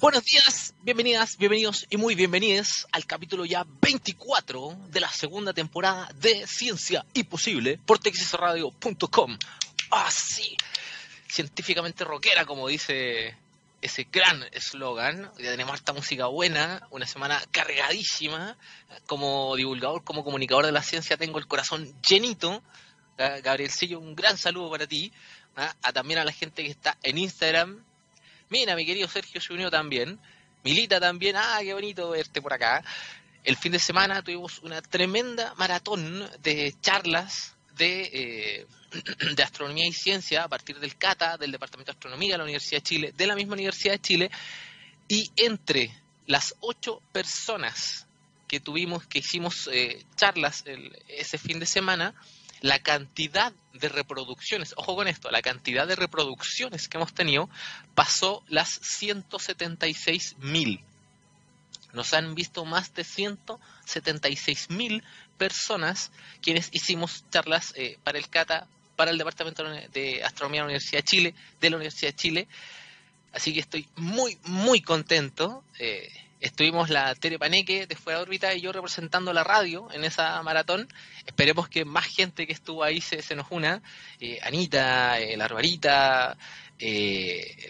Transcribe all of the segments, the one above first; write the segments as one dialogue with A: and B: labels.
A: Buenos días, bienvenidas, bienvenidos y muy bienvenidos al capítulo ya 24 de la segunda temporada de Ciencia Imposible por texasradio.com. Ah, sí, científicamente rockera, como dice ese gran eslogan. Ya tenemos esta música buena, una semana cargadísima. Como divulgador, como comunicador de la ciencia, tengo el corazón llenito. Ah, Gabrielcillo, un gran saludo para ti. Ah, a, también a la gente que está en Instagram. Mira, mi querido Sergio se también. Milita también. Ah, qué bonito verte por acá. El fin de semana tuvimos una tremenda maratón de charlas de eh, de Astronomía y Ciencia a partir del CATA, del Departamento de Astronomía de la Universidad de Chile, de la misma Universidad de Chile, y entre las ocho personas que tuvimos, que hicimos eh, charlas ese fin de semana, la cantidad de reproducciones, ojo con esto, la cantidad de reproducciones que hemos tenido pasó las 176 mil. Nos han visto más de 176 mil personas quienes hicimos charlas eh, para el CATA para el Departamento de Astronomía de la Universidad de Chile, de la Universidad de Chile. Así que estoy muy, muy contento. Eh, estuvimos la Tere Paneque de Fuera de órbita y yo representando la radio en esa maratón. Esperemos que más gente que estuvo ahí se, se nos una. Eh, Anita, eh, la Arbarita,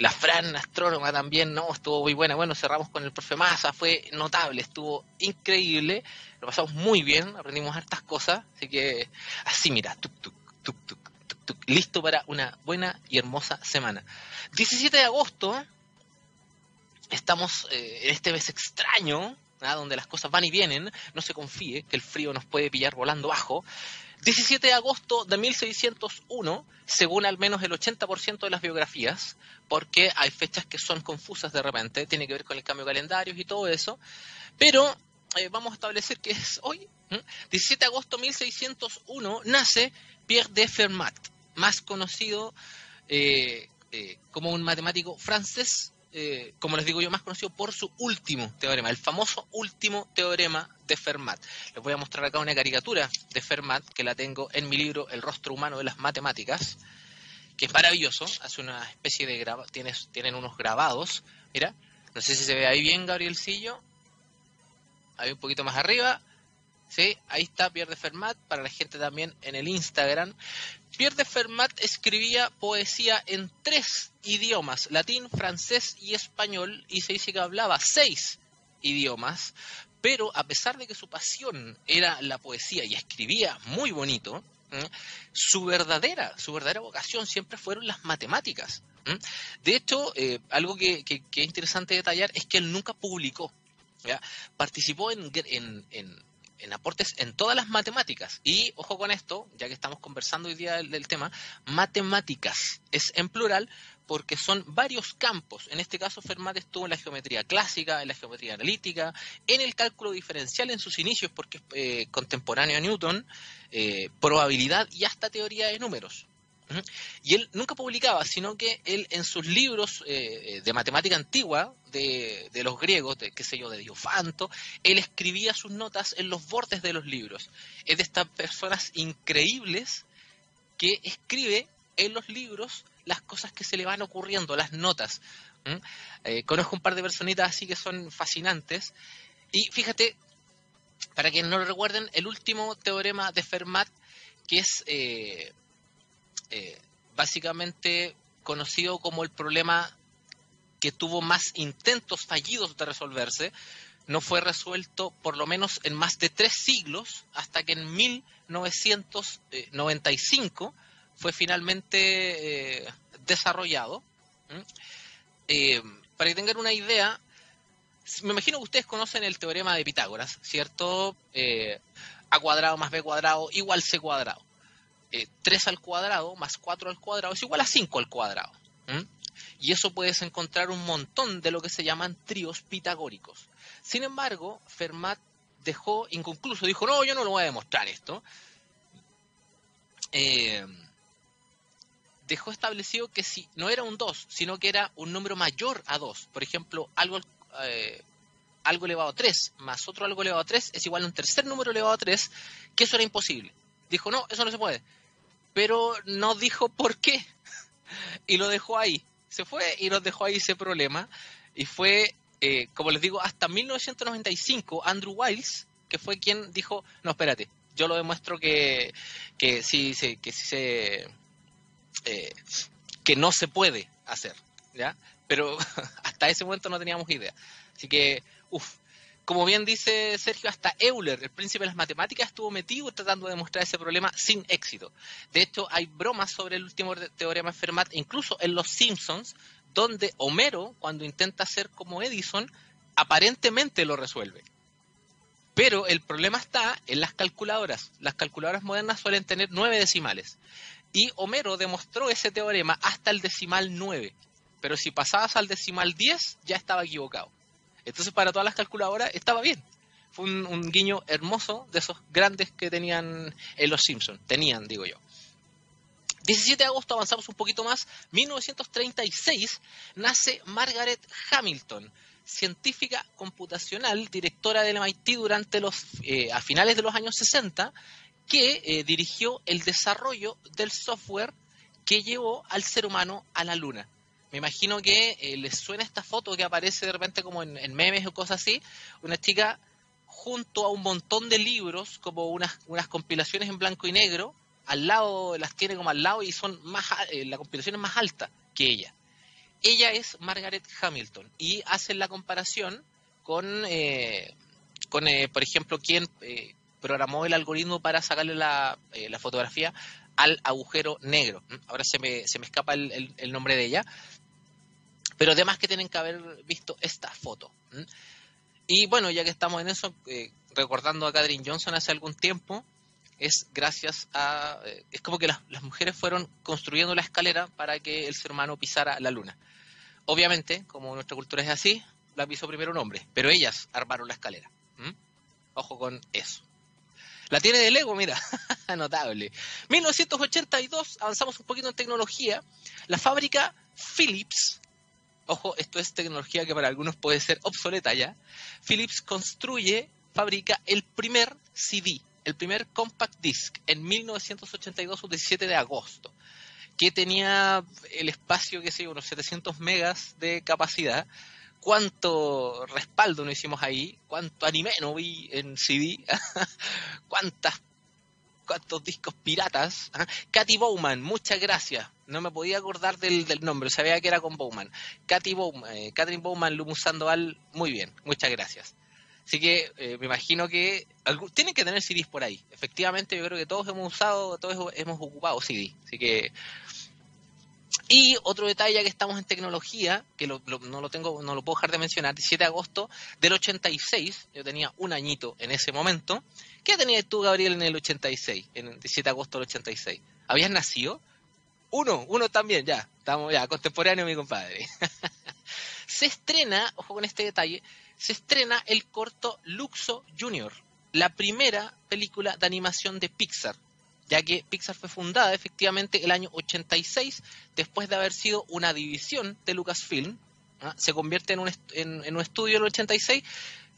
A: la Fran, astrónoma también, ¿no? Estuvo muy buena. Bueno, cerramos con el profe Massa, fue notable, estuvo increíble. Lo pasamos muy bien, aprendimos hartas cosas. Así que, así mira, tuk, tuk, tuk, tuk listo para una buena y hermosa semana. 17 de agosto, estamos eh, en este mes extraño, ¿ah? donde las cosas van y vienen, no se confíe que el frío nos puede pillar volando bajo. 17 de agosto de 1601, según al menos el 80% de las biografías, porque hay fechas que son confusas de repente, tiene que ver con el cambio de calendarios y todo eso, pero eh, vamos a establecer que es hoy, 17 de agosto de 1601, nace Pierre de Fermat más conocido eh, como un matemático francés, eh, como les digo yo, más conocido por su último teorema, el famoso último teorema de Fermat. Les voy a mostrar acá una caricatura de Fermat que la tengo en mi libro El rostro humano de las matemáticas, que es maravilloso, hace una especie de graba tienen unos grabados, mira, no sé si se ve ahí bien Gabrielcillo, ahí un poquito más arriba, ¿sí? Ahí está Pierre de Fermat, para la gente también en el Instagram. Pierre de Fermat escribía poesía en tres idiomas, latín, francés y español, y se dice que hablaba seis idiomas, pero a pesar de que su pasión era la poesía y escribía muy bonito, su verdadera, su verdadera vocación siempre fueron las matemáticas. De hecho, eh, algo que, es interesante detallar es que él nunca publicó. Participó en, en en aportes en todas las matemáticas. Y ojo con esto, ya que estamos conversando hoy día del, tema, matemáticas es en plural porque son varios campos. En este caso, Fermat estuvo en la geometría clásica, en la geometría analítica, en el cálculo diferencial en sus inicios, porque es eh, contemporáneo a Newton, eh, probabilidad y hasta teoría de números. Y él nunca publicaba, sino que él en sus libros eh, de matemática antigua, de, los griegos, de, qué sé yo, de Diofanto, él escribía sus notas en los bordes de los libros. Es de estas personas increíbles que escribe en los libros las cosas que se le van ocurriendo, las notas. Eh, conozco un par de personitas así que son fascinantes. Y fíjate, para quienes no lo recuerden, el último teorema de Fermat, que es... Eh, eh, básicamente conocido como el problema que tuvo más intentos fallidos de resolverse, no fue resuelto por lo menos en más de tres siglos, hasta que en 1995 fue finalmente eh, desarrollado. Eh, para que tengan una idea, me imagino que ustedes conocen el teorema de Pitágoras, ¿cierto? a cuadrado más b cuadrado igual c cuadrado. 3 eh, al cuadrado más 4 al cuadrado es igual a 5 al cuadrado. Y eso puedes encontrar un montón de lo que se llaman tríos pitagóricos. Sin embargo, Fermat dejó inconcluso, dijo, no, yo no lo voy a demostrar esto. Eh, dejó establecido que si no era un 2, sino que era un número mayor a 2, por ejemplo, algo, eh, algo elevado a 3 más otro algo elevado a 3 es igual a un tercer número elevado a 3, que eso era imposible. Dijo, no, eso no se puede pero no dijo por qué. Y lo dejó ahí. Se fue y nos dejó ahí ese problema. Y fue, eh, como les digo, hasta 1995 Andrew Wiles, que fue quien dijo, no, espérate, yo lo demuestro que, que sí, se... Eh, que no se puede hacer, ¿ya? Pero hasta ese momento no teníamos idea. Así que, uff, como bien dice Sergio, hasta Euler, el príncipe de las matemáticas, estuvo metido tratando de demostrar ese problema sin éxito. De hecho, hay bromas sobre el último teorema de Fermat, incluso en Los Simpsons, donde Homero, cuando intenta ser como Edison, aparentemente lo resuelve. Pero el problema está en las calculadoras. Las calculadoras modernas suelen tener nueve decimales. Y Homero demostró ese teorema hasta el decimal 9. Pero si pasabas al decimal 10, ya estaba equivocado. Entonces para todas las calculadoras estaba bien. Fue un, guiño hermoso de esos grandes que tenían en Los Simpsons. Tenían, digo yo. 17 de agosto avanzamos un poquito más. 1936 nace Margaret Hamilton, científica computacional, directora del MIT durante los eh, a finales de los años 60, que eh, dirigió el desarrollo del software que llevó al ser humano a la luna me imagino que eh, les suena esta foto que aparece de repente como en, memes o cosas así, una chica junto a un montón de libros, como unas, unas compilaciones en blanco y negro, al lado, las tiene como al lado y son más, eh, la compilación es más alta que ella. Ella es Margaret Hamilton y hacen la comparación con, eh, con por ejemplo, quien programó el algoritmo para sacarle la, la, fotografía al agujero negro. Ahora se me, se me escapa el, el nombre de ella, pero además que tienen que haber visto esta foto. Y bueno, ya que estamos en eso, eh, recordando a Katherine Johnson hace algún tiempo, es gracias a... Eh, es como que las, mujeres fueron construyendo la escalera para que el ser humano pisara la luna. Obviamente, como nuestra cultura es así, la pisó primero un hombre, pero ellas armaron la escalera. Ojo con eso. La tiene de Lego, mira, notable. 1982, avanzamos un poquito en tecnología. La fábrica Philips ojo, esto es tecnología que para algunos puede ser obsoleta ya, Philips construye, fabrica el primer CD, el primer compact disc en 1982, un 17 de agosto, que tenía el espacio, que sé unos 700 megas de capacidad. Cuánto respaldo no hicimos ahí, cuánto anime no vi en CD, cuántas cuántos discos piratas. Katy Bowman, muchas gracias. No me podía acordar del, nombre, sabía que era con Bowman. Katy Bowman, eh, Catherine Bowman, Lumus Sandoval, muy bien, muchas gracias. Así que eh, me imagino que tienen que tener CDs por ahí. Efectivamente, yo creo que todos hemos usado, todos hemos ocupado CD. Así que y otro detalle, ya que estamos en tecnología, que no lo tengo, no lo puedo dejar de mencionar, 17 de agosto del 86, yo tenía un añito en ese momento. ¿Qué tenías tú, Gabriel, en el 86, en el 17 de agosto del 86? ¿Habías nacido? Uno, uno también, ya, estamos ya, contemporáneo mi compadre. se estrena, ojo con este detalle, se estrena el corto Luxo Junior, la primera película de animación de Pixar ya que Pixar fue fundada efectivamente el año 86, después de haber sido una división de Lucasfilm, ¿ah? se convierte en un, en, un estudio en el 86,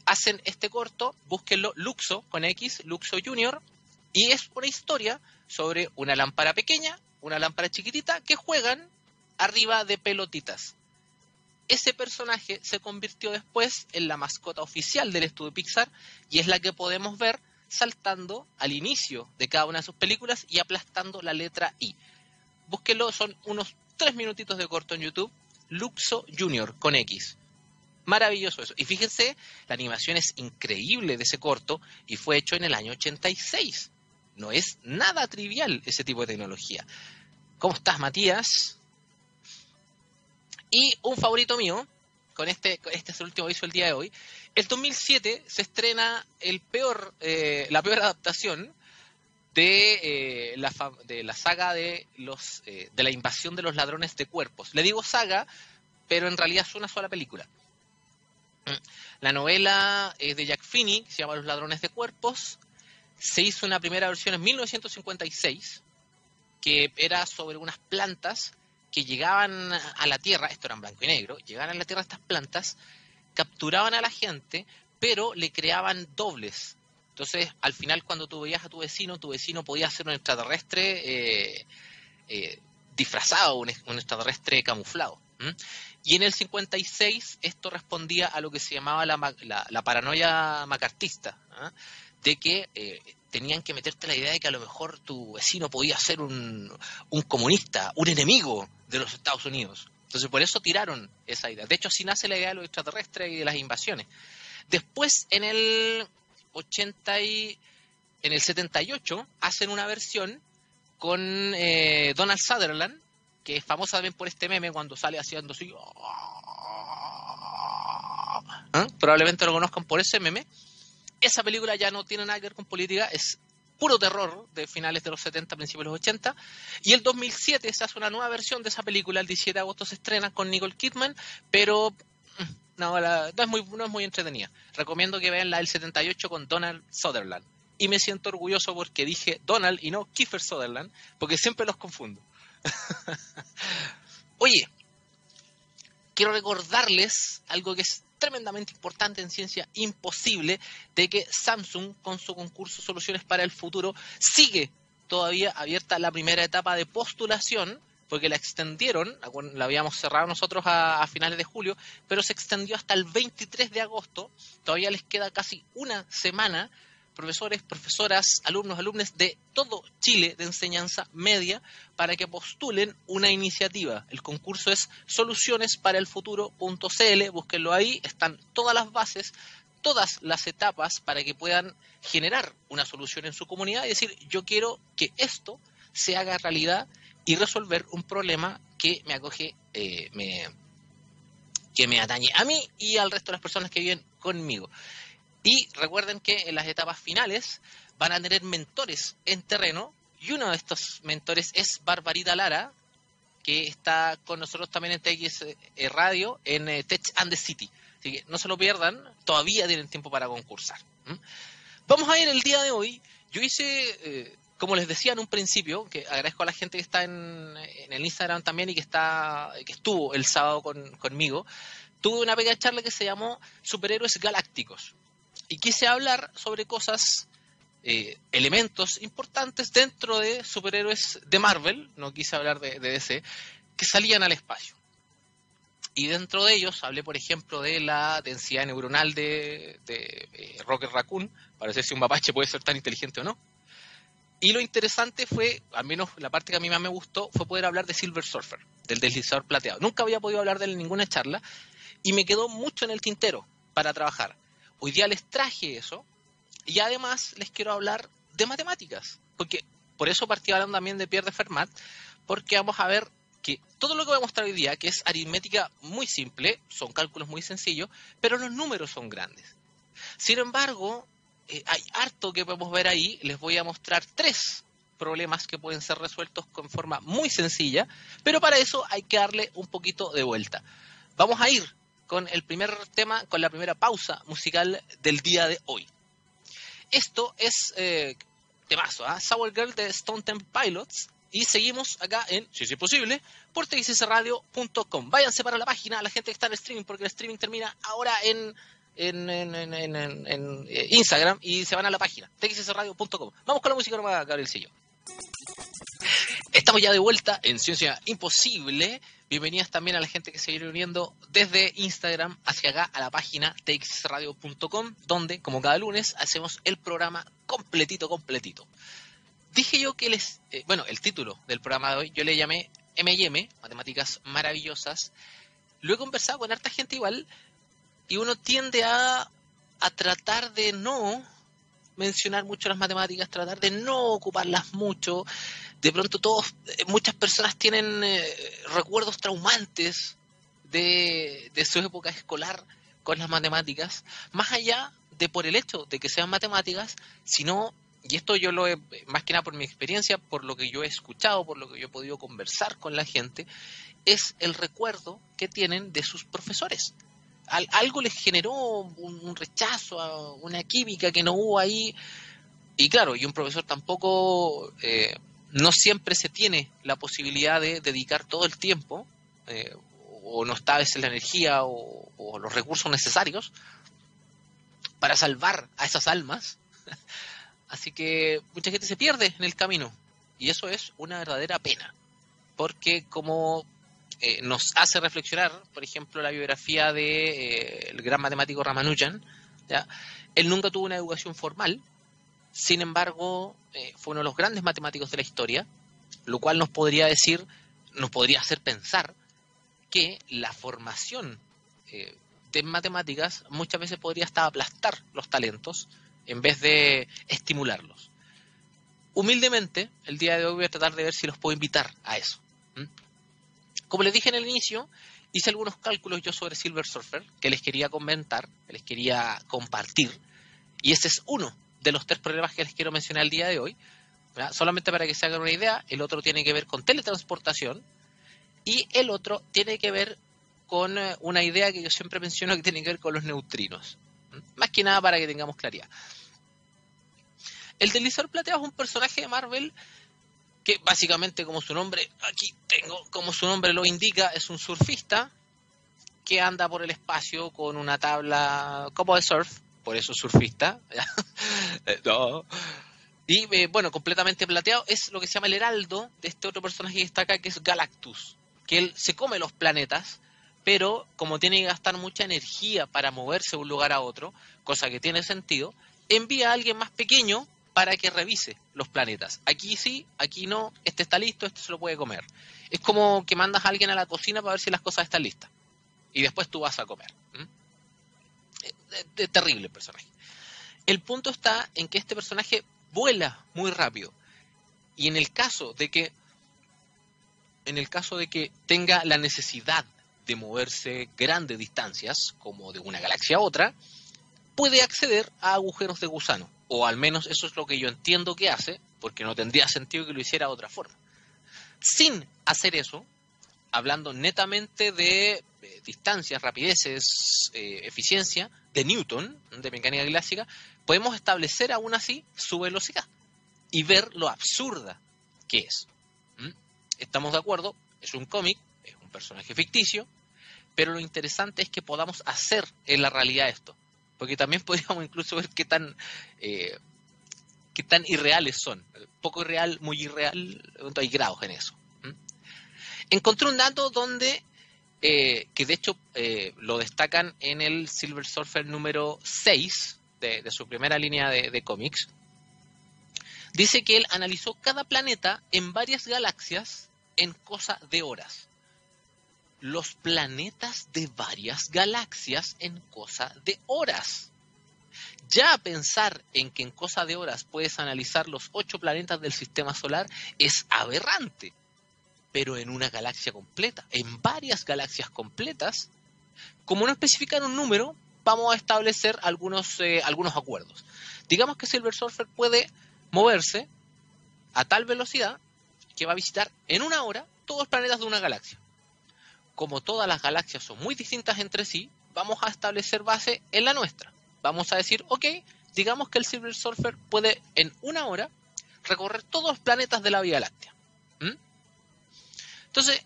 A: hacen este corto, búsquenlo, Luxo, con X, Luxo Junior, y es una historia sobre una lámpara pequeña, una lámpara chiquitita, que juegan arriba de pelotitas. Ese personaje se convirtió después en la mascota oficial del estudio Pixar y es la que podemos ver saltando al inicio de cada una de sus películas y aplastando la letra I. Búsquelo, son unos tres minutitos de corto en YouTube. Luxo Junior con X. Maravilloso eso. Y fíjense, la animación es increíble de ese corto y fue hecho en el año 86. No es nada trivial ese tipo de tecnología. ¿Cómo estás, Matías? Y un favorito mío, con este, este es el último aviso del día de hoy, el 2007 se estrena el peor, eh, la peor adaptación de, eh, la, de la saga de, los, eh, de la invasión de los ladrones de cuerpos. Le digo saga, pero en realidad es una sola película. Mm. La novela es de Jack Finney, se llama Los ladrones de cuerpos. Se hizo una primera versión en 1956, que era sobre unas plantas que llegaban a la Tierra, esto era en blanco y negro, llegaban a la Tierra estas plantas capturaban a la gente, pero le creaban dobles. Entonces, al final, cuando tú veías a tu vecino, tu vecino podía ser un extraterrestre eh, eh, disfrazado, un, extraterrestre camuflado. Y en el 56 esto respondía a lo que se llamaba la, paranoia macartista, ¿ah? de que eh, tenían que meterte la idea de que a lo mejor tu vecino podía ser un, un comunista, un enemigo de los Estados Unidos. Entonces por eso tiraron esa idea. De hecho, así nace la idea de los extraterrestres y de las invasiones. Después, en el 80 y, en el 78, hacen una versión con eh, Donald Sutherland, que es famosa también por este meme cuando sale haciendo así. ¿Ah? Probablemente lo conozcan por ese meme. Esa película ya no tiene nada que ver con política, es puro terror de finales de los 70, principios de los 80. Y el 2007 se hace una nueva versión de esa película, el 17 de agosto se estrena con Nicole Kidman, pero mm, no, es, muy, no es muy entretenida. Recomiendo que vean la del 78 con Donald Sutherland. Y me siento orgulloso porque dije Donald y no Kiefer Sutherland, porque siempre los confundo. Oye, quiero recordarles algo que es tremendamente importante en ciencia imposible de que Samsung con su concurso Soluciones para el Futuro sigue todavía abierta la primera etapa de postulación porque la extendieron, la habíamos cerrado nosotros a, a, finales de julio, pero se extendió hasta el 23 de agosto, todavía les queda casi una semana profesores, profesoras, alumnos, alumnas de todo Chile de enseñanza media para que postulen una iniciativa. El concurso es soluciones para el futuro.cl, búsquenlo ahí, están todas las bases, todas las etapas para que puedan generar una solución en su comunidad y decir, yo quiero que esto se haga realidad y resolver un problema que me acoge, eh, me, que me atañe a mí y al resto de las personas que viven conmigo. Y recuerden que en las etapas finales van a tener mentores en terreno y uno de estos mentores es Barbarita Lara, que está con nosotros también en TX eh, Radio, en eh, Tech and the City. Así que no se lo pierdan, todavía tienen tiempo para concursar. Vamos a ir el día de hoy. Yo hice, eh, como les decía en un principio, que agradezco a la gente que está en, el Instagram también y que está que estuvo el sábado conmigo, tuve una pequeña charla que se llamó Superhéroes Galácticos y quise hablar sobre cosas, eh, elementos importantes dentro de superhéroes de Marvel, no quise hablar de, DC, que salían al espacio. Y dentro de ellos hablé, por ejemplo, de la densidad neuronal de, de eh, Rocket Raccoon, para ver si un mapache puede ser tan inteligente o no. Y lo interesante fue, al menos la parte que a mí más me gustó, fue poder hablar de Silver Surfer, del deslizador plateado. Nunca había podido hablar de él en ninguna charla y me quedó mucho en el tintero para trabajar. Hoy día les traje eso y además les quiero hablar de matemáticas, porque por eso partí hablando también de Pierre de Fermat, porque vamos a ver que todo lo que voy a mostrar hoy día, que es aritmética muy simple, son cálculos muy sencillos, pero los números son grandes. Sin embargo, eh, hay harto que podemos ver ahí, les voy a mostrar tres problemas que pueden ser resueltos con forma muy sencilla, pero para eso hay que darle un poquito de vuelta. Vamos a ir con el primer tema, con la primera pausa musical del día de hoy. Esto es eh, temazo, ¿eh? Sour Girl de Stone Temple Pilots. Y seguimos acá en, si es posible, por txsradio.com. Váyanse para la página, la gente que está en el streaming, porque el streaming termina ahora en, en, en, eh, Instagram y se van a la página, txsradio.com. Vamos con la música nomás, Gabrielcillo. Estamos ya de vuelta en Ciencia Imposible. Bienvenidas también a la gente que se viene uniendo desde Instagram hacia acá a la página txradio.com, donde, como cada lunes, hacemos el programa completito, completito. Dije yo que les. Eh, bueno, el título del programa de hoy, yo le llamé MM, Matemáticas Maravillosas. Lo he conversado con harta gente igual, y uno tiende a, a tratar de no mencionar mucho las matemáticas, tratar de no ocuparlas mucho. De pronto todos, eh, muchas personas tienen eh, recuerdos traumantes de, de su época escolar con las matemáticas, más allá de por el hecho de que sean matemáticas, sino, y esto yo lo he, más que nada por mi experiencia, por lo que yo he escuchado, por lo que yo he podido conversar con la gente, es el recuerdo que tienen de sus profesores algo les generó un, rechazo, una química que no hubo ahí. Y claro, y un profesor tampoco, eh, no siempre se tiene la posibilidad de dedicar todo el tiempo, eh, o no está a veces la energía o, los recursos necesarios para salvar a esas almas. Así que mucha gente se pierde en el camino. Y eso es una verdadera pena. Porque como eh, nos hace reflexionar, por ejemplo, la biografía del de, el gran matemático Ramanujan. ¿ya? Él nunca tuvo una educación formal, sin embargo, fue uno de los grandes matemáticos de la historia, lo cual nos podría decir, nos podría hacer pensar que la formación de matemáticas muchas veces podría hasta aplastar los talentos en vez de estimularlos. Humildemente, el día de hoy voy a tratar de ver si los puedo invitar a eso. Como les dije en el inicio, hice algunos cálculos yo sobre Silver Surfer que les quería comentar, que les quería compartir, y ese es uno de los tres problemas que les quiero mencionar el día de hoy. Solamente para que se hagan una idea, el otro tiene que ver con teletransportación y el otro tiene que ver con eh, una idea que yo siempre menciono que tiene que ver con los neutrinos. Más que nada para que tengamos claridad. El deslizador plateado es un personaje de Marvel que básicamente como su nombre, aquí tengo, como su nombre lo indica, es un surfista que anda por el espacio con una tabla como de surf, por eso surfista. Y eh, bueno, completamente plateado es lo que se llama el heraldo de este otro personaje que está acá, que es Galactus, que él se come los planetas pero como tiene que gastar mucha energía para moverse de un lugar a otro, cosa que tiene sentido, envía a alguien más pequeño para que revise los planetas. Aquí sí, aquí no, este está listo, este se lo puede comer. Es como que mandas a alguien a la cocina para ver si las cosas están listas. Y después tú vas a comer. Es, terrible el personaje. El punto está en que este personaje vuela muy rápido. Y en el caso de que en el caso de que tenga la necesidad de moverse grandes distancias, como de una galaxia a otra, puede acceder a agujeros de gusano. O al menos eso es lo que yo entiendo que hace, porque no tendría sentido que lo hiciera de otra forma. Sin hacer eso, hablando netamente de eh, distancias, rapideces, eh, eficiencia, de Newton, de mecánica clásica, podemos establecer aún así su velocidad y ver lo absurda que es. ¿Mm? ¿Estamos de acuerdo? Es un cómic, es un personaje ficticio, pero lo interesante es que podamos hacer en la realidad esto, porque también podríamos incluso ver qué tan, eh, qué tan irreales son. Poco irreal, muy irreal, hay grados en eso. Encontré un dato donde, eh, que de hecho eh, lo destacan en el Silver Surfer número 6 de, su primera línea de, de cómics, dice que él analizó cada planeta en varias galaxias en cosa de horas los planetas de varias galaxias en cosa de horas. Ya pensar en que en cosa de horas puedes analizar los ocho planetas del sistema solar es aberrante. Pero en una galaxia completa, en varias galaxias completas, como no especifican un número, vamos a establecer algunos, eh, algunos acuerdos. Digamos que Silver Surfer puede moverse a tal velocidad que va a visitar en una hora todos los planetas de una galaxia como todas las galaxias son muy distintas entre sí, vamos a establecer base en la nuestra. Vamos a decir, ok, digamos que el Silver Surfer puede en una hora recorrer todos los planetas de la Vía Láctea. ¿Mm? Entonces,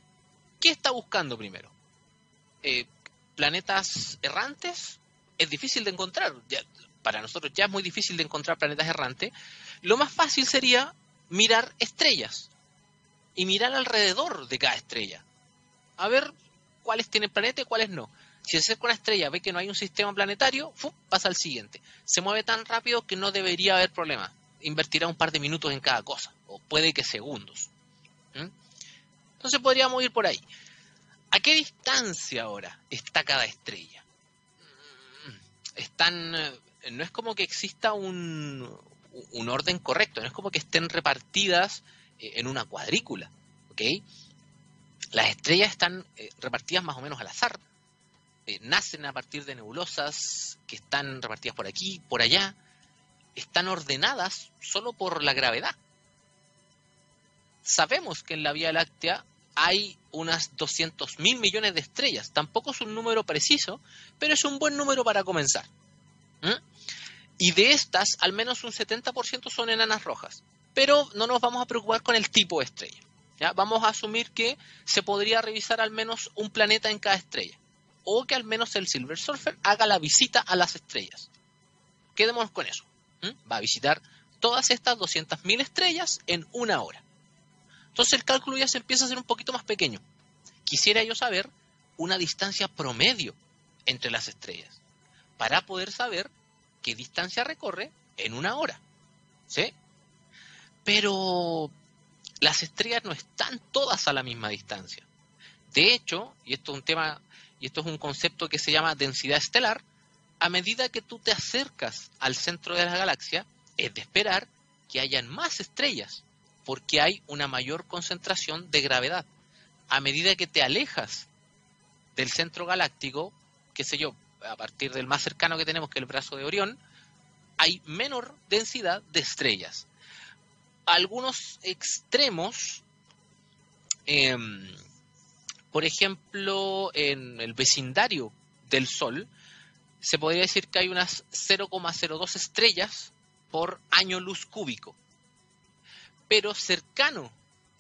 A: ¿qué está buscando primero? Eh, ¿Planetas errantes? Es difícil de encontrar. para nosotros ya es muy difícil de encontrar planetas errantes. Lo más fácil sería mirar estrellas y mirar alrededor de cada estrella a ver cuáles tienen planeta y cuáles no. Si se acerca una estrella, ve que no hay un sistema planetario, pasa al siguiente. Se mueve tan rápido que no debería haber problema. Invertirá un par de minutos en cada cosa, o puede que segundos. ¿Mm? Entonces podríamos ir por ahí. ¿A qué distancia ahora está cada estrella? Están, eh, no es como que exista un, orden correcto, no es como que estén repartidas eh, en una cuadrícula. ¿ok?, las estrellas están eh, repartidas más o menos al azar. Nacen a partir de nebulosas que están repartidas por aquí, por allá. Están ordenadas solo por la gravedad. Sabemos que en la Vía Láctea hay unas 200 mil millones de estrellas. Tampoco es un número preciso, pero es un buen número para comenzar. Y de estas, al menos un 70% son enanas rojas. Pero no nos vamos a preocupar con el tipo de estrella. Vamos a asumir que se podría revisar al menos un planeta en cada estrella. O que al menos el Silver Surfer haga la visita a las estrellas. Quedémonos con eso. Va a visitar todas estas 200.000 estrellas en una hora. Entonces el cálculo ya se empieza a hacer un poquito más pequeño. quisiera yo saber una distancia promedio entre las estrellas para poder saber qué distancia recorre en una hora. ¿Sí? Pero las estrellas no están todas a la misma distancia. De hecho, y esto es un tema, y esto es un concepto que se llama densidad estelar, a medida que tú te acercas al centro de la galaxia, es de esperar que hayan más estrellas, porque hay una mayor concentración de gravedad. A medida que te alejas del centro galáctico, qué sé yo, a partir del más cercano que tenemos, que el brazo de Orión, hay menor densidad de estrellas. Algunos extremos, em, por ejemplo, en el vecindario del Sol, se podría decir que hay unas 0,02 estrellas por año luz cúbico. Pero cercano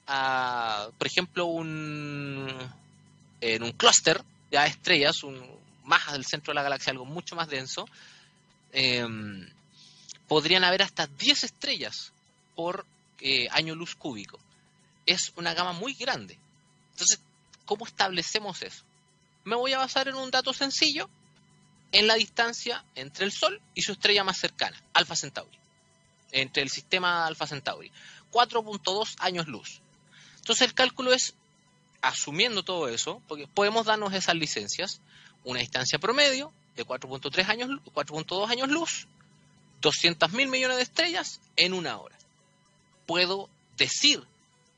A: a, por ejemplo, un, en un clúster de estrellas, un, más del centro de la galaxia, algo mucho más denso, em, podrían haber hasta 10 estrellas por eh, año luz cúbico. Es una gama muy grande. Entonces, ¿cómo establecemos eso? Me voy a basar en un dato sencillo, en la distancia entre el Sol y su estrella más cercana, Alpha Centauri. Entre el sistema Alpha Centauri. 4.2 años luz. Entonces el cálculo es, asumiendo todo eso, porque podemos darnos esas licencias, una distancia promedio de 4.3 años, 4.2 años luz, 200 mil millones de estrellas en una hora. Puedo decir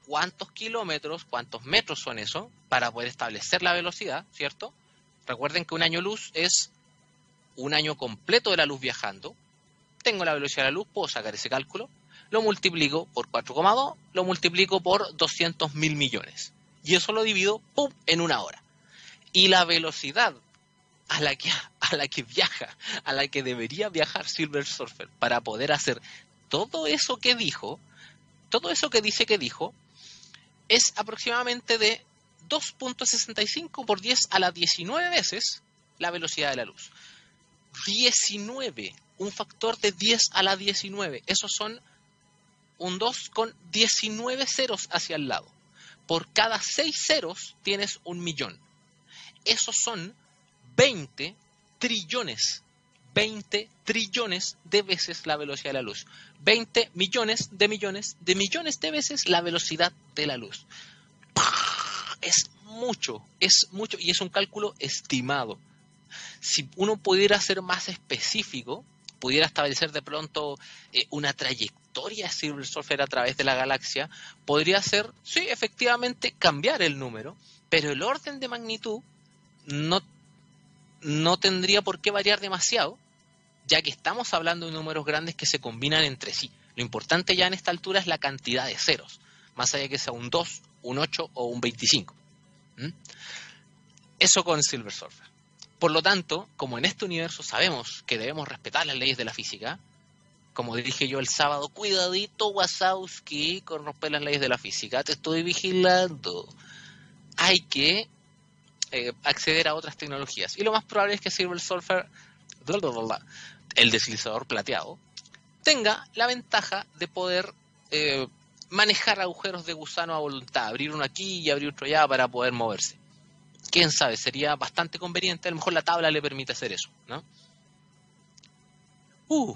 A: cuántos kilómetros, cuántos metros son eso, para poder establecer la velocidad, ¿cierto? Recuerden que un año luz es un año completo de la luz viajando. Tengo la velocidad de la luz, puedo sacar ese cálculo, lo multiplico por 4,2, lo multiplico por 200 mil millones. Y eso lo divido, ¡pum!, en una hora. Y la velocidad a la que, a la que viaja, a la que debería viajar Silver Surfer para poder hacer todo eso que dijo, todo eso que dice que dijo, es aproximadamente de 2.65 por 10 a la 19 veces la velocidad de la luz. 19, un factor de 10 a la 19. Esos son un 2 con 19 ceros hacia el lado. Por cada 6 ceros tienes un millón. Esos son 20 trillones, 20 trillones de veces la velocidad de la luz. 20 millones de millones de millones de veces la velocidad de la luz. Es mucho, es mucho y es un cálculo estimado. Si uno pudiera ser más específico, pudiera establecer de pronto eh, una trayectoria Silver Surfer a través de la galaxia, podría ser, sí, efectivamente, cambiar el número, pero el orden de magnitud no no tendría por qué variar demasiado, ya que estamos hablando de números grandes que se combinan entre sí. Lo importante ya en esta altura es la cantidad de ceros, más allá que sea un 2, un 8 o un 25. ¿Mm? Eso con Silver Surfer. Por lo tanto, como en este universo sabemos que debemos respetar las leyes de la física, como dije yo el sábado, cuidadito Wasowski con romper las leyes de la física, te estoy vigilando. Hay que eh, acceder a otras tecnologías. Y lo más probable es que Silver Surfer, el deslizador plateado, tenga la ventaja de poder eh, manejar agujeros de gusano a voluntad, abrir uno aquí y abrir otro allá para poder moverse. Quién sabe, sería bastante conveniente, a lo mejor la tabla le permite hacer eso, ¿no? Uh,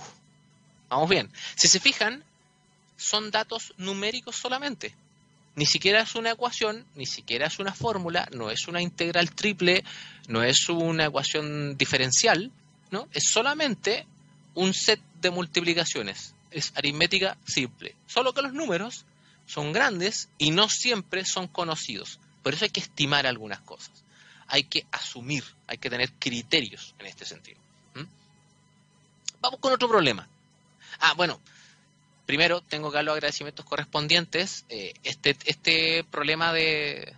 A: vamos bien. Si se fijan, son datos numéricos solamente ni siquiera es una ecuación, ni siquiera es una fórmula, no es una integral triple, no es una ecuación diferencial, ¿no? Es solamente un set de multiplicaciones. Es aritmética simple. Solo que los números son grandes y no siempre son conocidos. Por eso hay que estimar algunas cosas. Hay que asumir, hay que tener criterios en este sentido. Vamos con otro problema. Ah, bueno, primero tengo que dar los agradecimientos correspondientes. Eh, este, este problema de,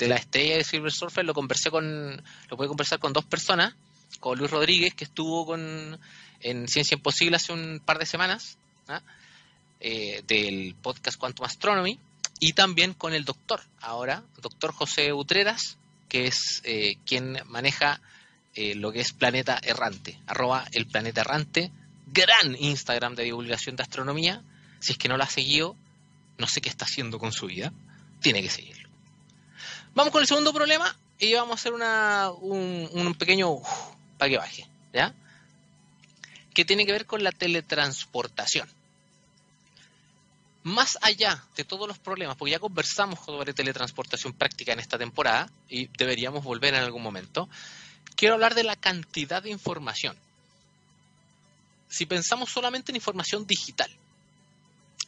A: la estrella de Silver Surfer lo conversé con, lo pude conversar con dos personas, con Luis Rodríguez, que estuvo con, en Ciencia Imposible hace un par de semanas, ¿ah? eh, del podcast Quantum Astronomy, y también con el doctor, ahora, doctor José Utreras, que es eh, quien maneja lo que es Planeta Errante, arroba el Planeta Errante, gran Instagram de divulgación de astronomía. Si es que no la ha seguido, no sé qué está haciendo con su vida. Tiene que seguirlo. Vamos con el segundo problema y vamos a hacer una, un, un pequeño para que baje, ¿ya? Que tiene que ver con la teletransportación. Más allá de todos los problemas, porque ya conversamos sobre teletransportación práctica en esta temporada y deberíamos volver en algún momento, quiero hablar de la cantidad de información. Si pensamos solamente en información digital,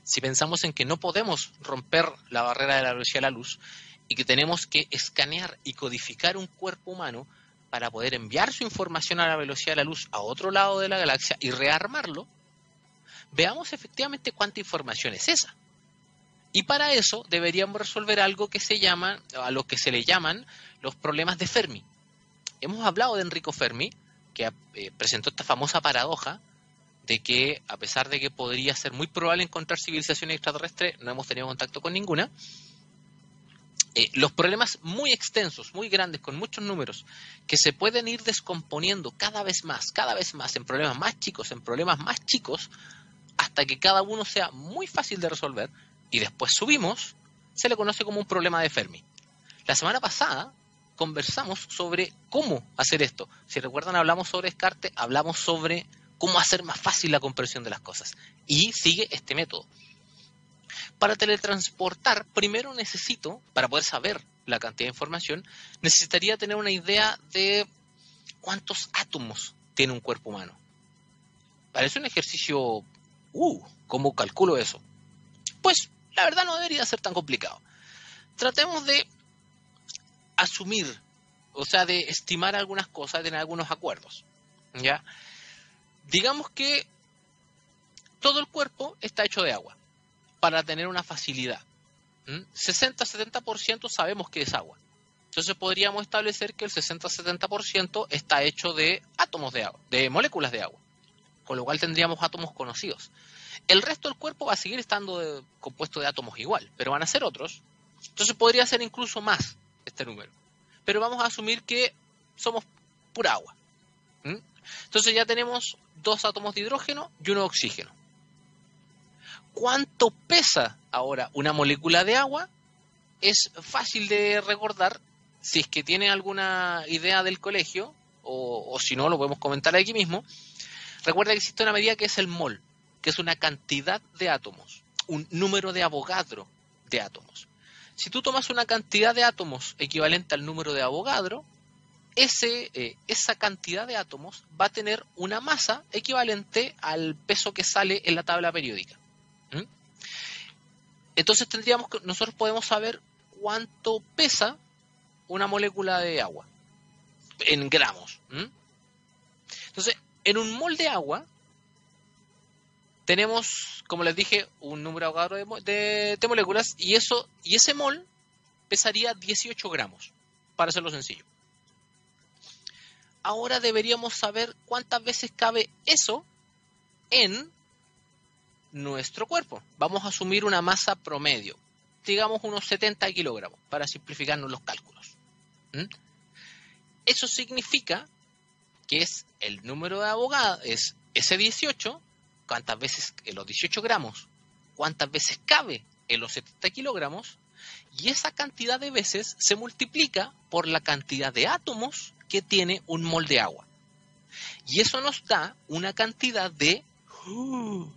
A: si pensamos en que no podemos romper la barrera de la velocidad de la luz y que tenemos que escanear y codificar un cuerpo humano para poder enviar su información a la velocidad de la luz a otro lado de la galaxia y rearmarlo, veamos efectivamente cuánta información es esa. Y para eso deberíamos resolver algo que se llama, a lo que se le llaman los problemas de Fermi. Hemos hablado de Enrico Fermi, que eh, presentó esta famosa paradoja de que a pesar de que podría ser muy probable encontrar civilización extraterrestre, no hemos tenido contacto con ninguna, eh, los problemas muy extensos, muy grandes, con muchos números, que se pueden ir descomponiendo cada vez más, cada vez más, en problemas más chicos, en problemas más chicos, hasta que cada uno sea muy fácil de resolver, y después subimos, se le conoce como un problema de Fermi. La semana pasada conversamos sobre cómo hacer esto. Si recuerdan, hablamos sobre Descartes, hablamos sobre cómo hacer más fácil la comprensión de las cosas. Y sigue este método. Para teletransportar, primero necesito, para poder saber la cantidad de información, necesitaría tener una idea de cuántos átomos tiene un cuerpo humano. Parece un ejercicio, uh, ¿cómo calculo eso? Pues la verdad no debería ser tan complicado. Tratemos de asumir, o sea, de estimar algunas cosas, de tener algunos acuerdos. ¿Ya? Digamos que todo el cuerpo está hecho de agua para tener una facilidad. 60-70% sabemos que es agua. Entonces podríamos establecer que el 60-70% está hecho de átomos de agua, de moléculas de agua, con lo cual tendríamos átomos conocidos. El resto del cuerpo va a seguir estando compuesto de átomos igual, pero van a ser otros. Entonces podría ser incluso más este número. Pero vamos a asumir que somos pura agua. Entonces ya tenemos dos átomos de hidrógeno y uno de oxígeno cuánto pesa ahora una molécula de agua, es fácil de recordar si es que tiene alguna idea del colegio, o, si no, lo podemos comentar aquí mismo. Recuerda que existe una medida que es el mol, que es una cantidad de átomos, un número de Avogadro de átomos. Si tú tomas una cantidad de átomos equivalente al número de Avogadro, eh, esa cantidad de átomos va a tener una masa equivalente al peso que sale en la tabla periódica. ¿Mm? Entonces tendríamos que, nosotros podemos saber cuánto pesa una molécula de agua en gramos. ¿Mm? Entonces, en un mol de agua tenemos, como les dije, un número de, de, moléculas y eso y ese mol pesaría 18 gramos, para hacerlo sencillo. Ahora deberíamos saber cuántas veces cabe eso en nuestro cuerpo. Vamos a asumir una masa promedio, digamos unos 70 kilogramos, para simplificarnos los cálculos. ¿Mm? Eso significa que es el número de abogados, es ese 18, cuántas veces en los 18 gramos, cuántas veces cabe en los 70 kilogramos, y esa cantidad de veces se multiplica por la cantidad de átomos que tiene un mol de agua. Y eso nos da una cantidad de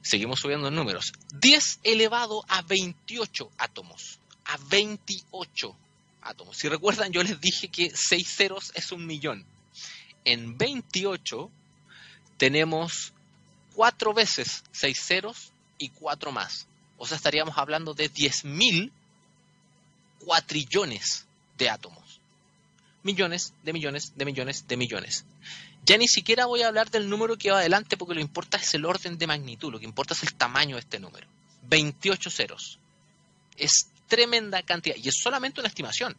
A: seguimos subiendo números. 10 elevado a 28 átomos. A 28 átomos. Si recuerdan, yo les dije que 6 ceros es un millón. En 28 tenemos 4 veces 6 ceros y 4 más. O sea, estaríamos hablando de 10.000 cuatrillones de átomos. Millones de millones de millones de millones. Ya ni siquiera voy a hablar del número que va adelante porque lo que importa es el orden de magnitud, lo que importa es el tamaño de este número. 28 ceros. Es tremenda cantidad y es solamente una estimación.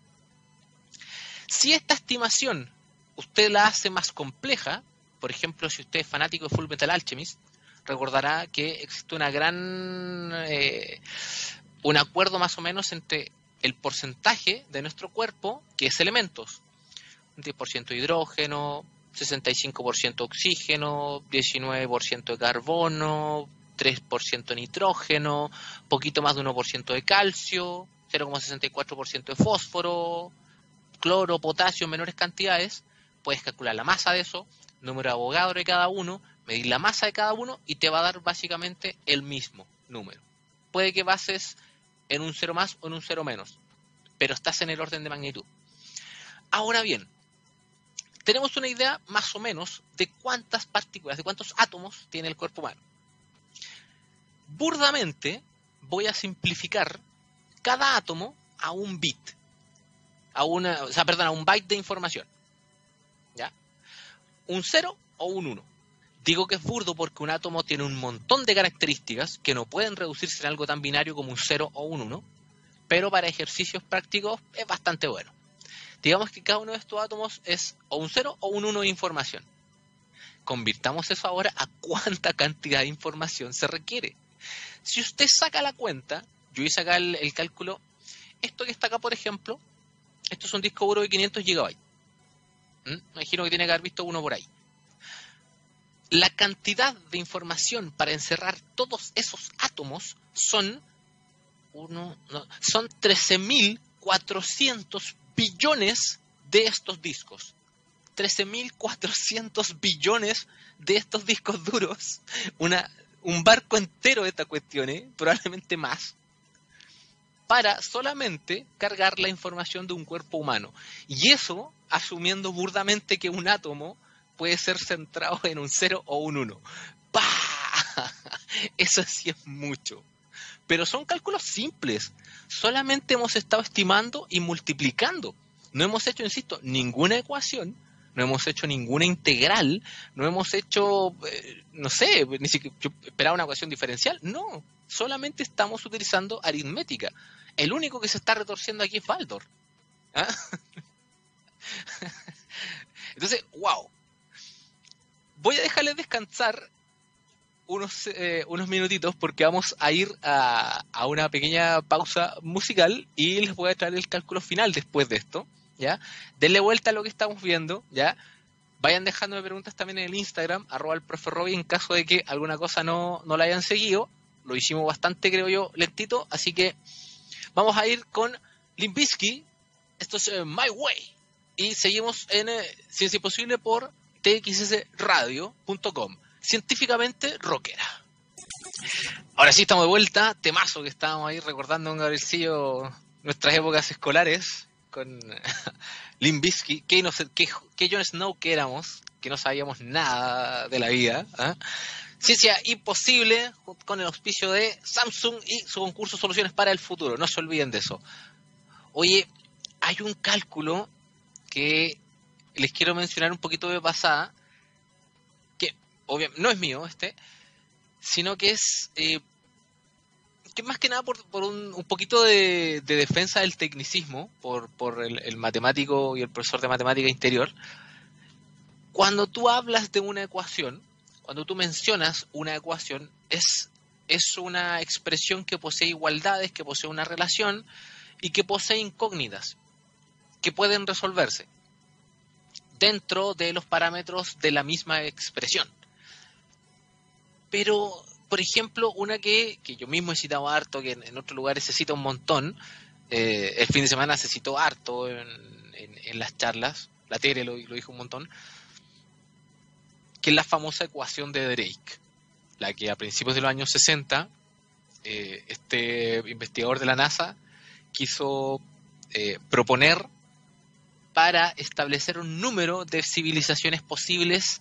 A: Si esta estimación usted la hace más compleja, por ejemplo, si usted es fanático de Full Metal Alchemist, recordará que existe una gran eh, un acuerdo más o menos entre el porcentaje de nuestro cuerpo que es elementos. Un 10% hidrógeno, 65% oxígeno, 19% de carbono, 3% nitrógeno, poquito más de 1% de calcio, 0,64% de fósforo, cloro, potasio en menores cantidades, puedes calcular la masa de eso, número de de cada uno, medir la masa de cada uno y te va a dar básicamente el mismo número. Puede que bases en un cero más o en un cero menos, pero estás en el orden de magnitud. Ahora bien, tenemos una idea más o menos de cuántas partículas, de cuántos átomos tiene el cuerpo humano. Burdamente voy a simplificar cada átomo a un bit, a una, o sea, perdón, a un byte de información. ¿Ya? Un 0 o un 1. Digo que es burdo porque un átomo tiene un montón de características que no pueden reducirse en algo tan binario como un 0 o un 1, pero para ejercicios prácticos es bastante bueno. Digamos que cada uno de estos átomos es o un 0 o un 1 de información. Convirtamos eso ahora a cuánta cantidad de información se requiere. Si usted saca la cuenta, yo hice acá el, cálculo, esto que está acá, por ejemplo, esto es un disco duro de 500 GB. ¿Mm? Me imagino que tiene que haber visto uno por ahí la cantidad de información para encerrar todos esos átomos son, uno, son 13.400 billones de estos discos. 13.400 billones de estos discos duros. Un barco entero de esta cuestión, ¿eh? probablemente más, para solamente cargar la información de un cuerpo humano. Y eso asumiendo burdamente que un átomo puede ser centrado en un 0 o un 1. ¡Pah! Eso sí es mucho. Pero son cálculos simples. Solamente hemos estado estimando y multiplicando. No hemos hecho, insisto, ninguna ecuación, no hemos hecho ninguna integral, no hemos hecho, eh, no sé, ni siquiera yo esperaba una ecuación diferencial. No, solamente estamos utilizando aritmética. El único que se está retorciendo aquí es Baldor. ¿Ah? Entonces, wow, voy a dejarles descansar unos, eh, unos minutitos porque vamos a ir a, una pequeña pausa musical y les voy a traer el cálculo final después de esto, ¿ya? Denle vuelta a lo que estamos viendo, ¿ya? Vayan dejándome preguntas también en el Instagram, arroba el profe Robbie, en caso de que alguna cosa no, no la hayan seguido. Lo hicimos bastante, creo yo, lentito, así que vamos a ir con Limbisky. Esto es eh, My Way. Y seguimos en eh, Ciencia Imposible por txsradio.com. Científicamente rockera. Ahora sí estamos de vuelta, temazo que estábamos ahí recordando un Gabrielcillo nuestras épocas escolares con Limbisky, que, no que, que Jon Snow que éramos, que no sabíamos nada de la vida. ¿ah? Ciencia imposible con el auspicio de Samsung y su concurso Soluciones para el Futuro. No se olviden de eso. Oye, hay un cálculo que les quiero mencionar un poquito de pasada, que obviamente no es mío este, sino que es eh, que más que nada por, un, poquito de, defensa del tecnicismo, por, el, matemático y el profesor de matemática interior. Cuando tú hablas de una ecuación, cuando tú mencionas una ecuación, es, es una expresión que posee igualdades, que posee una relación y que posee incógnitas que pueden resolverse dentro de los parámetros de la misma expresión. Pero, por ejemplo, una que, yo mismo he citado harto, que en, otros lugares se cita un montón, eh, el fin de semana se citó harto en, las charlas, la Tere lo, dijo un montón, que es la famosa ecuación de Drake, la que a principios de los años 60 eh, este investigador de la NASA quiso eh, proponer para establecer un número de civilizaciones posibles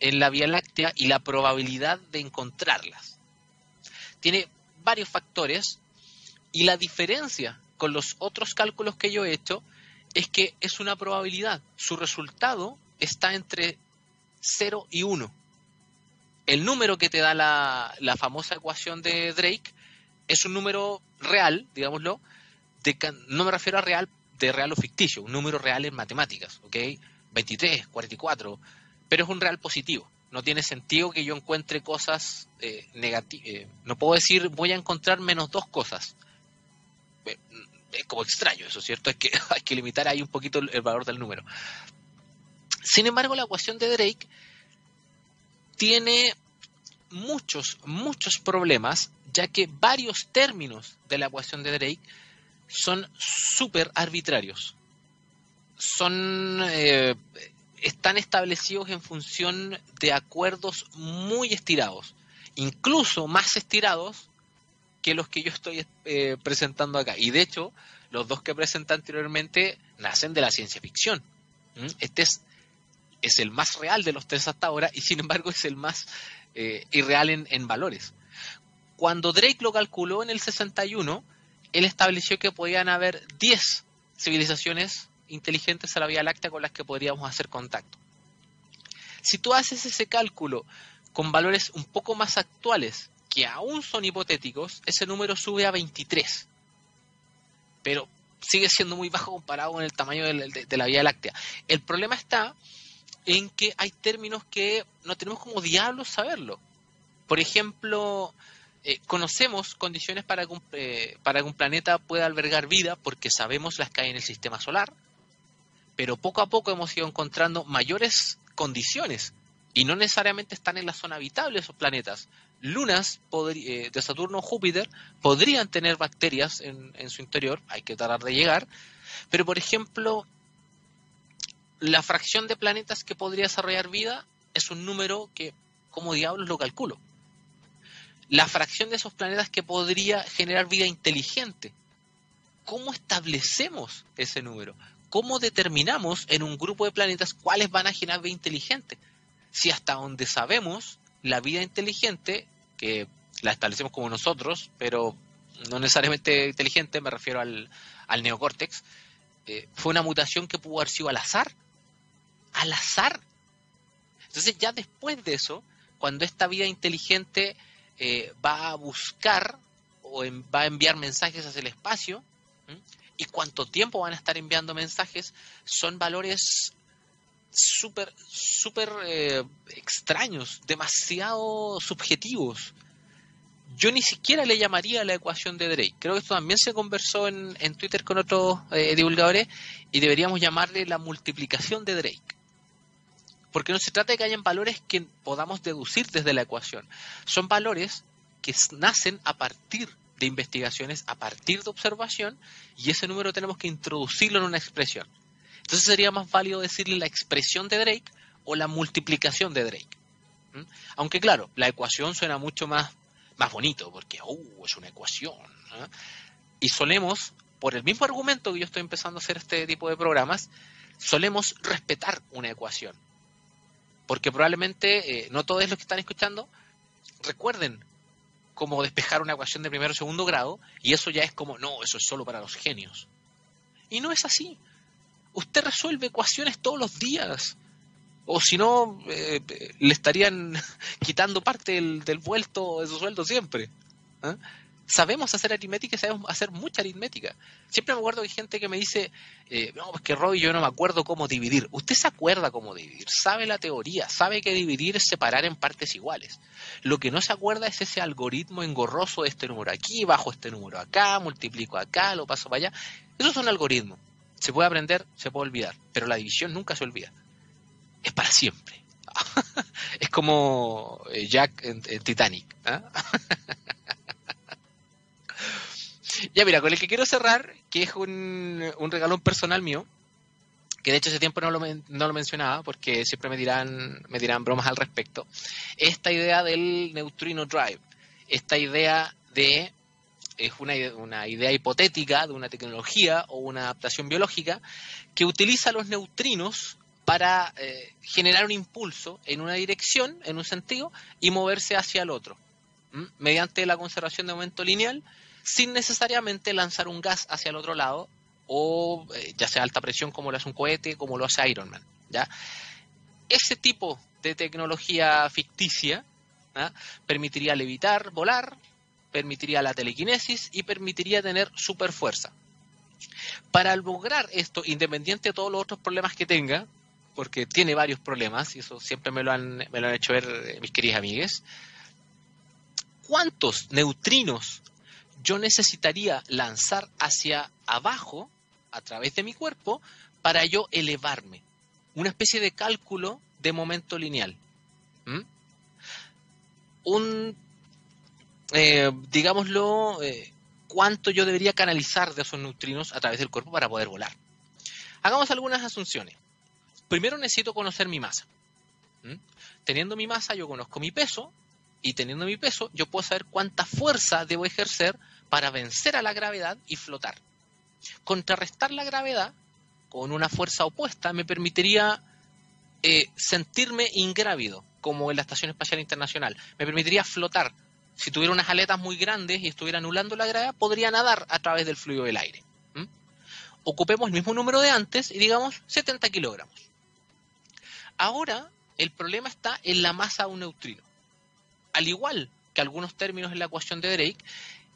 A: en la Vía Láctea y la probabilidad de encontrarlas. Tiene varios factores y la diferencia con los otros cálculos que yo he hecho es que es una probabilidad. Su resultado está entre 0 y 1. El número que te da la, famosa ecuación de Drake es un número real, digámoslo, no me refiero a real de real o ficticio, un número real en matemáticas, ¿ok? 23, 44, pero es un real positivo. No tiene sentido que yo encuentre cosas eh, negativas. Eh, no puedo decir voy a encontrar menos dos cosas. Eh, es como extraño eso, ¿cierto? Es que hay que limitar ahí un poquito el valor del número. Sin embargo, la ecuación de Drake tiene muchos, muchos problemas, ya que varios términos de la ecuación de Drake son súper arbitrarios. son eh, están establecidos en función de acuerdos muy estirados, incluso más estirados que los que yo estoy eh, presentando acá. Y de hecho, los dos que presenté anteriormente nacen de la ciencia ficción. Este es, es, el más real de los tres hasta ahora y sin embargo es el más eh, irreal en, en valores. Cuando Drake lo calculó en el 61, él estableció que podían haber 10 civilizaciones inteligentes a la Vía Láctea con las que podríamos hacer contacto. Si tú haces ese cálculo con valores un poco más actuales, que aún son hipotéticos, ese número sube a 23. Pero sigue siendo muy bajo comparado con el tamaño de, la Vía Láctea. El problema está en que hay términos que no tenemos como diablos saberlo. Por ejemplo, eh, conocemos condiciones para que, un, eh, para que un planeta pueda albergar vida porque sabemos las que hay en el sistema solar, pero poco a poco hemos ido encontrando mayores condiciones y no necesariamente están en la zona habitable esos planetas. Lunas eh, de Saturno o Júpiter podrían tener bacterias en, en su interior, hay que tratar de llegar, pero por ejemplo, la fracción de planetas que podría desarrollar vida es un número que, como diablos, lo calculo la fracción de esos planetas que podría generar vida inteligente. ¿Cómo establecemos ese número? ¿Cómo determinamos en un grupo de planetas cuáles van a generar vida inteligente? Si hasta donde sabemos la vida inteligente, que la establecemos como nosotros, pero no necesariamente inteligente, me refiero al, neocórtex, eh, fue una mutación que pudo haber sido al azar. Al azar. Entonces ya después de eso, cuando esta vida inteligente eh, va a buscar o va a enviar mensajes hacia el espacio y cuánto tiempo van a estar enviando mensajes son valores súper, súper eh, extraños, demasiado subjetivos. Yo ni siquiera le llamaría la ecuación de Drake. Creo que esto también se conversó en, en Twitter con otros eh, divulgadores y deberíamos llamarle la multiplicación de Drake porque no se trata de que hayan valores que podamos deducir desde la ecuación. Son valores que nacen a partir de investigaciones, a partir de observación, y ese número tenemos que introducirlo en una expresión. Entonces sería más válido decirle la expresión de Drake o la multiplicación de Drake. Aunque claro, la ecuación suena mucho más, más bonito, porque uh, es una ecuación. Y solemos, por el mismo argumento que yo estoy empezando a hacer este tipo de programas, solemos respetar una ecuación. Porque probablemente eh, no todos los que están escuchando recuerden cómo despejar una ecuación de primero o segundo grado y eso ya es como, no, eso es solo para los genios. Y no es así. Usted resuelve ecuaciones todos los días. O si no, eh, le estarían quitando parte del, del vuelto de su sueldo siempre. ¿Ah? Sabemos hacer aritmética y sabemos hacer mucha aritmética. Siempre me acuerdo de gente que me dice, eh, no, pues que Roy, yo no me acuerdo cómo dividir. Usted se acuerda cómo dividir, sabe la teoría, sabe que dividir es separar en partes iguales. Lo que no se acuerda es ese algoritmo engorroso de este número aquí, bajo este número acá, multiplico acá, lo paso para allá. Eso es un algoritmo. Se puede aprender, se puede olvidar, pero la división nunca se olvida. Es para siempre. es como eh, Jack en, Titanic. ¿ah? Ya, mira, con el que quiero cerrar, que es un, un regalón personal mío, que de hecho ese tiempo no lo, no lo mencionaba porque siempre me dirán, me dirán bromas al respecto, esta idea del neutrino drive, esta idea de, es una, una idea hipotética de una tecnología o una adaptación biológica que utiliza los neutrinos para eh, generar un impulso en una dirección, en un sentido, y moverse hacia el otro, mediante la conservación de momento lineal sin necesariamente lanzar un gas hacia el otro lado o eh, ya sea alta presión como lo hace un cohete, como lo hace Iron Man. ¿ya? Ese tipo de tecnología ficticia permitiría levitar, volar, permitiría la telequinesis y permitiría tener super fuerza. Para lograr esto, independiente de todos los otros problemas que tenga, porque tiene varios problemas, y eso siempre me lo han, me lo han hecho ver eh, mis queridas amigas, ¿cuántos neutrinos yo necesitaría lanzar hacia abajo, a través de mi cuerpo, para yo elevarme. Una especie de cálculo de momento lineal. ¿Mm? Un, eh, digámoslo, eh, cuánto yo debería canalizar de esos neutrinos a través del cuerpo para poder volar. Hagamos algunas asunciones. Primero necesito conocer mi masa. ¿Mm? Teniendo mi masa, yo conozco mi peso, y teniendo mi peso, yo puedo saber cuánta fuerza debo ejercer para vencer a la gravedad y flotar. Contrarrestar la gravedad con una fuerza opuesta me permitiría eh, sentirme ingrávido, como en la Estación Espacial Internacional. Me permitiría flotar. Si tuviera unas aletas muy grandes y estuviera anulando la gravedad, podría nadar a través del fluido del aire. Ocupemos el mismo número de antes y digamos 70 kilogramos. Ahora, el problema está en la masa de un neutrino al igual que algunos términos en la ecuación de Drake,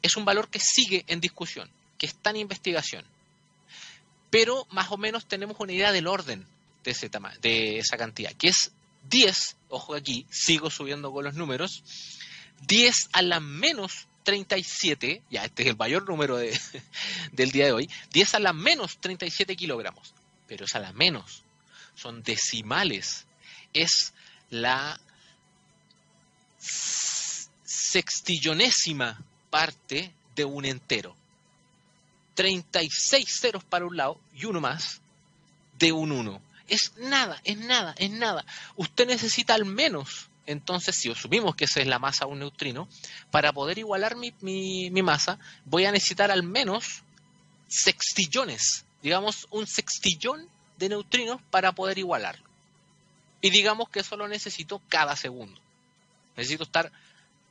A: es un valor que sigue en discusión, que está en investigación. Pero más o menos tenemos una idea del orden de, esa cantidad, que es 10, ojo aquí, sigo subiendo con los números, 10 a la menos 37, ya este es el mayor número del día de hoy, 10 a la menos 37 kilogramos, pero es a la menos, son decimales, es la sextillonésima parte de un entero. 36 ceros para un lado y uno más de un 1. Es nada, es nada, es nada. Usted necesita al menos, entonces, si asumimos que esa es la masa de un neutrino, para poder igualar mi, mi, mi masa, voy a necesitar al menos sextillones, digamos un sextillón de neutrinos para poder igualarlo. Y digamos que eso lo necesito cada segundo. Necesito estar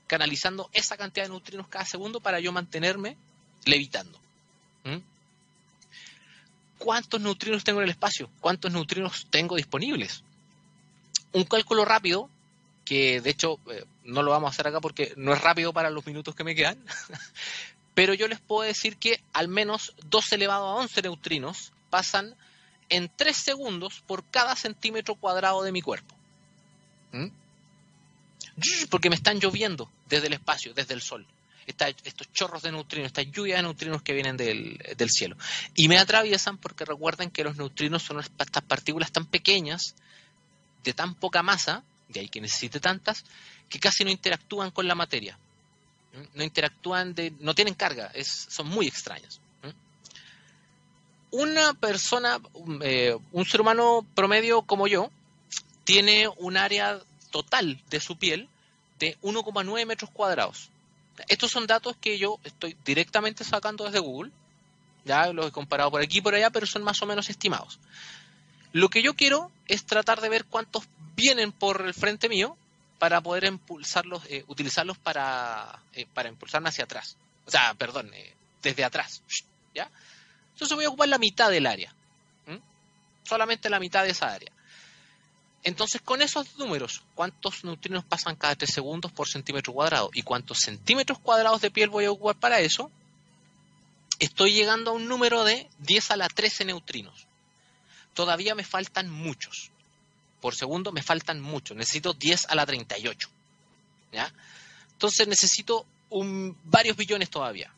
A: canalizando esa cantidad de neutrinos cada segundo para yo mantenerme levitando. ¿Mm? ¿Cuántos neutrinos tengo en el espacio? ¿Cuántos neutrinos tengo disponibles? Un cálculo rápido, que de hecho eh, no lo vamos a hacer acá porque no es rápido para los minutos que me quedan, pero yo les puedo decir que al menos 2 elevado a 11 neutrinos pasan en 3 segundos por cada centímetro cuadrado de mi cuerpo. ¿Mm? Porque me están lloviendo desde el espacio, desde el sol. estos chorros de neutrinos, esta lluvia de neutrinos que vienen del, cielo. Y me atraviesan porque recuerden que los neutrinos son estas partículas tan pequeñas, de tan poca masa, de ahí que necesite tantas, que casi no interactúan con la materia. ¿Mm? No interactúan, de, no tienen carga, son muy extrañas. ¿Mm? Una persona, eh, un ser humano promedio como yo, tiene un área total de su piel de 1,9 metros cuadrados. Estos son datos que yo estoy directamente sacando desde Google. Ya los he comparado por aquí y por allá, pero son más o menos estimados. Lo que yo quiero es tratar de ver cuántos vienen por el frente mío para poder impulsarlos, eh, utilizarlos para, eh, para impulsarme hacia atrás. O sea, perdón, eh, desde atrás. Entonces voy a ocupar la mitad del área. Solamente la mitad de esa área. Entonces, con esos números, ¿cuántos neutrinos pasan cada 3 segundos por centímetro cuadrado? ¿Y cuántos centímetros cuadrados de piel voy a ocupar para eso? Estoy llegando a un número de 10 a la 13 neutrinos. Todavía me faltan muchos. Por segundo me faltan muchos. Necesito 10 a la 38. ¿Ya? Entonces necesito un, varios billones todavía.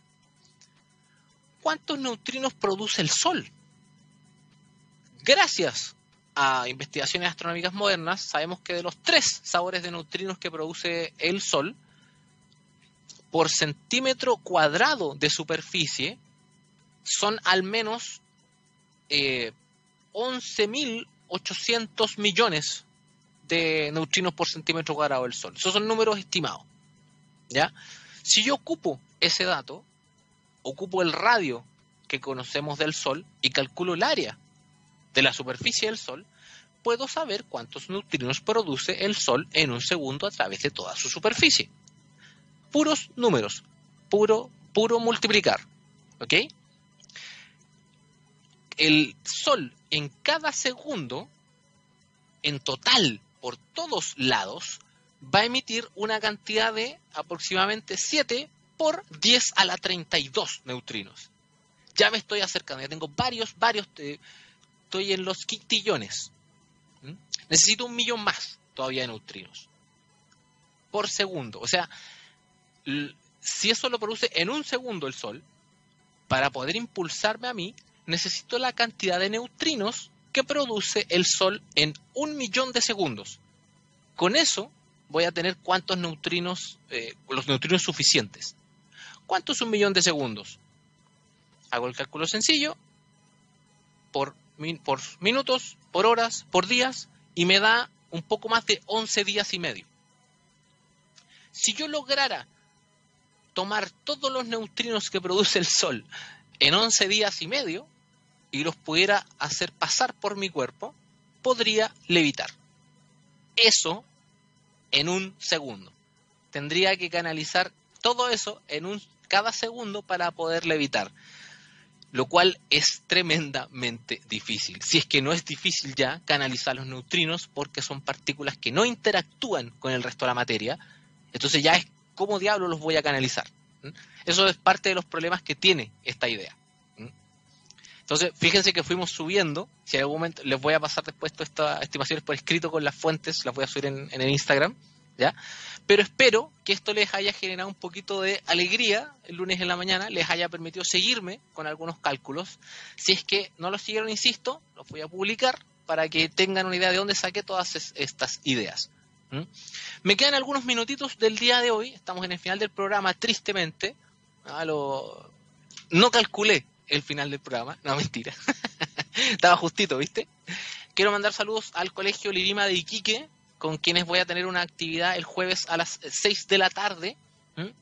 A: ¿Cuántos neutrinos produce el Sol? Gracias a investigaciones astronómicas modernas, sabemos que de los tres sabores de neutrinos que produce el Sol, por centímetro cuadrado de superficie, son al menos eh, 11.800 millones de neutrinos por centímetro cuadrado del Sol. Esos son números estimados. ¿ya? Si yo ocupo ese dato, ocupo el radio que conocemos del Sol y calculo el área de la superficie del Sol, puedo saber cuántos neutrinos produce el Sol en un segundo a través de toda su superficie. Puros números, puro, puro multiplicar. ¿Ok? El Sol en cada segundo, en total, por todos lados, va a emitir una cantidad de aproximadamente 7 por 10 a la 32 neutrinos. Ya me estoy acercando, ya tengo varios, varios, eh, estoy en los quintillones. ¿Mm? Necesito un millón más todavía de neutrinos por segundo. O sea, si eso lo produce en un segundo el Sol, para poder impulsarme a mí, necesito la cantidad de neutrinos que produce el Sol en un millón de segundos. Con eso voy a tener cuántos neutrinos, eh, los neutrinos suficientes. ¿Cuánto es un millón de segundos? Hago el cálculo sencillo por por minutos, por horas, por días, y me da un poco más de 11 días y medio. Si yo lograra tomar todos los neutrinos que produce el Sol en 11 días y medio y los pudiera hacer pasar por mi cuerpo, podría levitar. Eso en un segundo. Tendría que canalizar todo eso en un cada segundo para poder levitar. Lo cual es tremendamente difícil. Si es que no es difícil ya canalizar los neutrinos porque son partículas que no interactúan con el resto de la materia, entonces ya es cómo diablo los voy a canalizar. Eso es parte de los problemas que tiene esta idea. Entonces, fíjense que fuimos subiendo. Si en algún momento les voy a pasar después todas estas estimaciones por escrito con las fuentes, las voy a subir en el Instagram. Pero espero que esto les haya generado un poquito de alegría el lunes en la mañana, les haya permitido seguirme con algunos cálculos. Si es que no los siguieron, insisto, los voy a publicar para que tengan una idea de dónde saqué todas estas ideas. Me quedan algunos minutitos del día de hoy, estamos en el final del programa, tristemente. Ah, no calculé el final del programa, no mentira. Estaba justito, ¿viste? Quiero mandar saludos al Colegio Lirima de Iquique, con quienes voy a tener una actividad el jueves a las 6 de la tarde.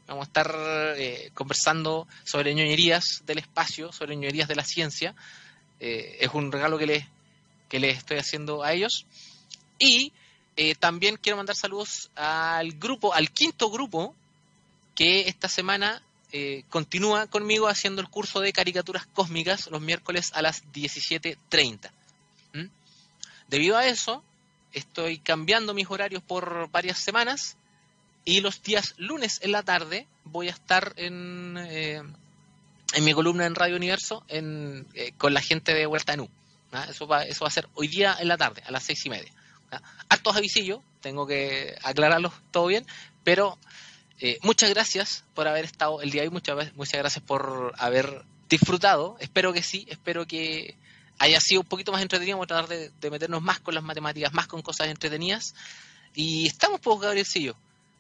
A: Vamos a estar eh, conversando sobre ñoñerías del espacio, sobre ñoñerías de la ciencia. Eh, es un regalo que les, que les estoy haciendo a ellos. Y eh, también quiero mandar saludos al grupo, al quinto grupo, que esta semana continúa conmigo haciendo el curso de caricaturas cósmicas los miércoles a las 17.30. Debido a eso, estoy cambiando mis horarios por varias semanas y los días lunes en la tarde voy a estar en, eh, en mi columna en Radio Universo en, eh, con la gente de Huerta Nu. ¿ah? Eso, va, eso va a ser hoy día en la tarde, a las seis y media. ¿ah? Hartos avisillos, tengo que aclararlos todo bien, pero eh, muchas gracias por haber estado el día de hoy, muchas, muchas gracias por haber disfrutado, espero que sí, espero que haya sido un poquito más entretenido, vamos a tratar de, meternos más con las matemáticas, más con cosas entretenidas. Y estamos, pues, Gabrielcillo.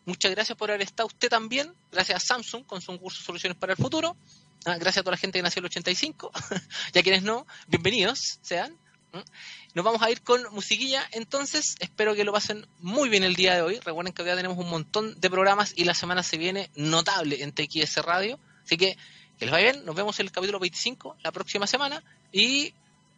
A: Muchas gracias por haber estado usted también. Gracias a Samsung con su curso Soluciones para el Futuro. Ah, gracias a toda la gente que nació en el 85. y a quienes no, bienvenidos sean. Nos vamos a ir con musiquilla, entonces espero que lo pasen muy bien el día de hoy. Recuerden que hoy tenemos un montón de programas y la semana se viene notable en TXS Radio. Así que que les vaya bien, nos vemos en el capítulo 25 la próxima semana y